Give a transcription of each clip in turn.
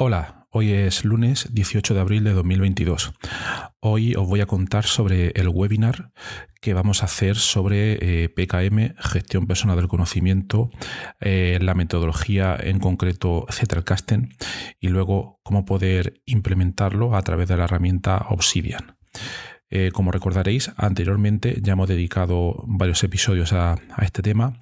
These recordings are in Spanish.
Hola, hoy es lunes 18 de abril de 2022. Hoy os voy a contar sobre el webinar que vamos a hacer sobre eh, PKM, gestión personal del conocimiento, eh, la metodología en concreto Zettelkasten y luego cómo poder implementarlo a través de la herramienta Obsidian. Eh, como recordaréis, anteriormente ya hemos dedicado varios episodios a, este tema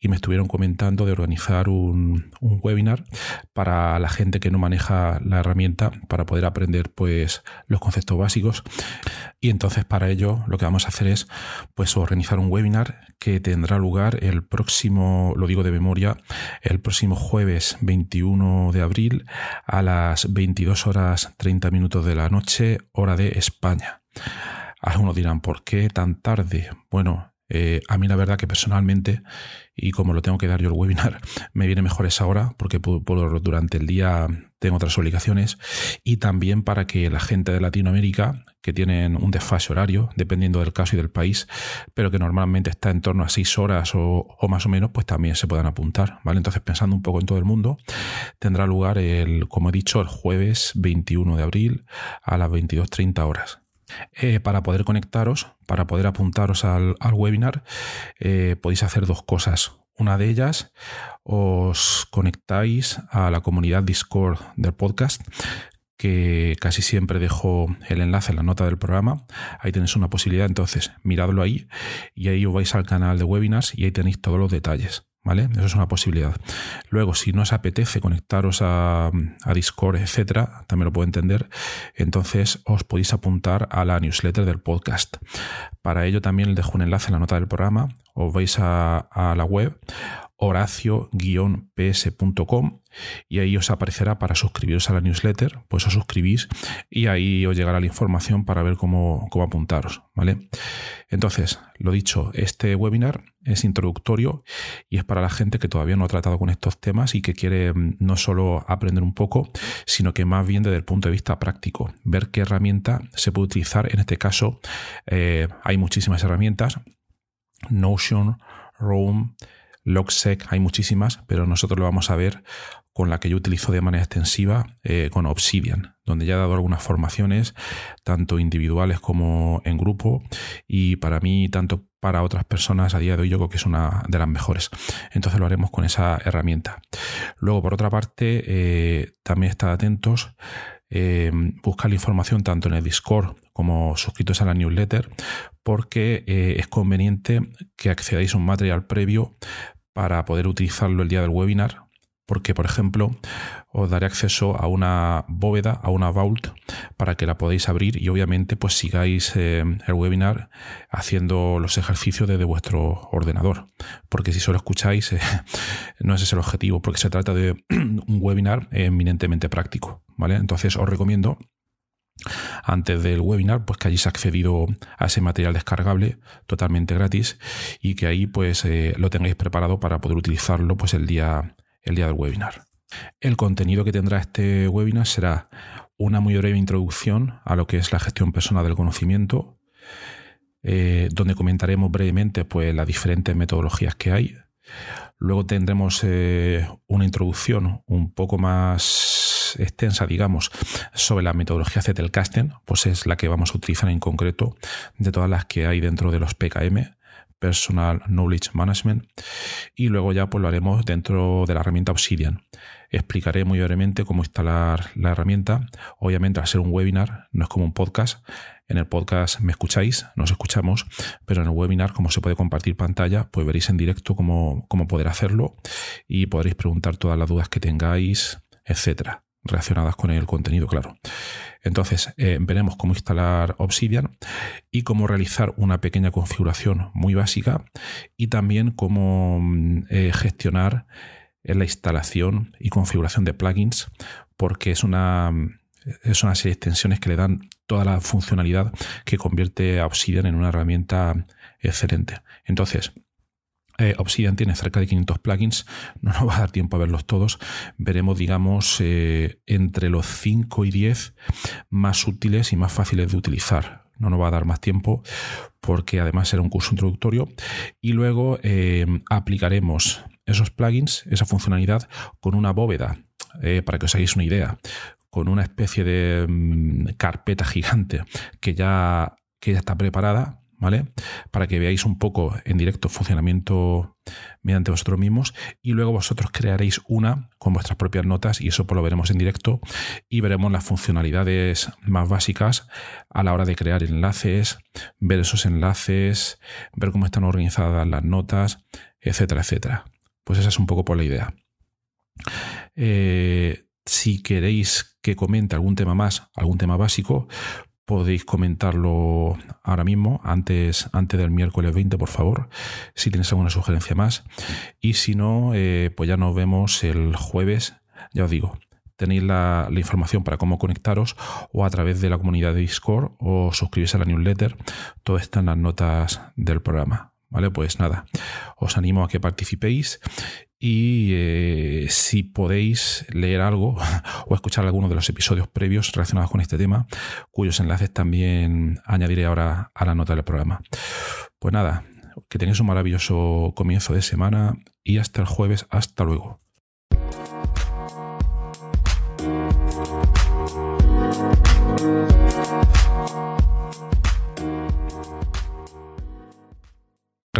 y me estuvieron comentando de organizar un, webinar para la gente que no maneja la herramienta para poder aprender pues, los conceptos básicos. Y entonces para ello lo que vamos a hacer es pues, organizar un webinar que tendrá lugar el próximo, lo digo de memoria, el próximo jueves 21 de abril a las 22 horas 30 minutos de la noche, hora de España. Algunos dirán, ¿por qué tan tarde? Bueno, eh, a mí la verdad que personalmente, y como lo tengo que dar yo el webinar, me viene mejor esa hora porque durante el día tengo otras obligaciones y también para que la gente de Latinoamérica, que tienen un desfase horario, dependiendo del caso y del país, pero que normalmente está en torno a seis horas o, o, más o menos, pues también se puedan apuntar, ¿vale? Entonces, pensando un poco en todo el mundo, tendrá lugar el, como he dicho, el jueves 21 de abril a las 22.30 horas. Eh, para poder conectaros, para poder apuntaros al, webinar, eh, podéis hacer dos cosas. Una de ellas, os conectáis a la comunidad Discord del podcast, que casi siempre dejo el enlace en la nota del programa. Ahí tenéis una posibilidad, entonces miradlo ahí y ahí os vais al canal de webinars y ahí tenéis todos los detalles. ¿Vale? Eso es una posibilidad. Luego, si no os apetece conectaros a, Discord, etcétera, también lo puedo entender, entonces os podéis apuntar a la newsletter del podcast. Para ello también dejo un enlace en la nota del programa. Os vais a, la web, horacio-ps.com y ahí os aparecerá para suscribiros a la newsletter, pues os suscribís y ahí os llegará la información para ver cómo, cómo apuntaros, ¿vale? Entonces, lo dicho, este webinar es introductorio y es para la gente que todavía no ha tratado con estos temas y que quiere mm, no solo aprender un poco, sino que más bien desde el punto de vista práctico, ver qué herramienta se puede utilizar. En este caso, eh, hay muchísimas herramientas, Notion, Roam, Logsec, hay muchísimas, pero nosotros lo vamos a ver con la que yo utilizo de manera extensiva eh, con Obsidian, donde ya he dado algunas formaciones, tanto individuales como en grupo, y para mí, tanto para otras personas, a día de hoy yo creo que es una de las mejores. Entonces lo haremos con esa herramienta. Luego, por otra parte, eh, también estad atentos, eh, buscar la información tanto en el Discord como suscritos a la newsletter, porque es conveniente que accedáis a un material previo para poder utilizarlo el día del webinar, porque por ejemplo os daré acceso a una bóveda, a una vault, para que la podáis abrir y obviamente pues sigáis eh, el webinar haciendo los ejercicios desde vuestro ordenador, porque si solo escucháis eh, no ese es el objetivo, porque se trata de un webinar eminentemente práctico, Entonces os recomiendo antes del webinar, pues que hayáis accedido a ese material descargable totalmente gratis y que ahí pues eh, lo tengáis preparado para poder utilizarlo pues el día, el día del webinar. El contenido que tendrá este webinar será una muy breve introducción a lo que es la gestión personal del conocimiento, eh, donde comentaremos brevemente pues, las diferentes metodologías que hay. Luego tendremos eh, una introducción un poco más extensa, digamos, sobre la metodología Zettelkasten, pues es la que vamos a utilizar en concreto de todas las que hay dentro de los PKM, Personal Knowledge Management. Y luego ya pues lo haremos dentro de la herramienta Obsidian. Explicaré muy brevemente cómo instalar la herramienta. Obviamente, al ser un webinar, no es como un podcast. En el podcast me escucháis, nos escuchamos, pero en el webinar, como se puede compartir pantalla, pues veréis en directo cómo, cómo poder hacerlo y podréis preguntar todas las dudas que tengáis, etcétera relacionadas con el contenido, claro. Entonces, eh, veremos cómo instalar Obsidian y cómo realizar una pequeña configuración muy básica y también cómo mm, eh, gestionar la instalación y configuración de plugins, porque es una, es una serie de extensiones que le dan toda la funcionalidad que convierte a Obsidian en una herramienta excelente. Entonces, eh, Obsidian tiene cerca de 500 plugins, no nos va a dar tiempo a verlos todos. Veremos, digamos, eh, entre los 5 y 10 más útiles y más fáciles de utilizar. No nos va a dar más tiempo porque además será un curso introductorio. Y luego eh, aplicaremos esos plugins, esa funcionalidad, con una bóveda, para que os hagáis una idea, con una especie de mm, carpeta gigante que ya, que ya está preparada ¿vale? Para que veáis un poco en directo funcionamiento mediante vosotros mismos y luego vosotros crearéis una con vuestras propias notas y eso pues lo veremos en directo y veremos las funcionalidades más básicas a la hora de crear enlaces, ver esos enlaces, ver cómo están organizadas las notas, etcétera, etcétera. Pues esa es un poco por la idea. Eh, si queréis que comente algún tema más, algún tema básico, podéis comentarlo ahora mismo, antes, antes del miércoles 20, por favor, si tienes alguna sugerencia más. Y si no, eh, pues ya nos vemos el jueves, ya os digo. Tenéis la, la, información para cómo conectaros o a través de la comunidad de Discord o suscribirse a la newsletter. Todo está en las notas del programa. ¿Vale? Pues nada, os animo a que participéis y eh, si podéis leer algo o escuchar alguno de los episodios previos relacionados con este tema, cuyos enlaces también añadiré ahora a la nota del programa. Pues nada, que tenéis un maravilloso comienzo de semana y hasta el jueves, hasta luego.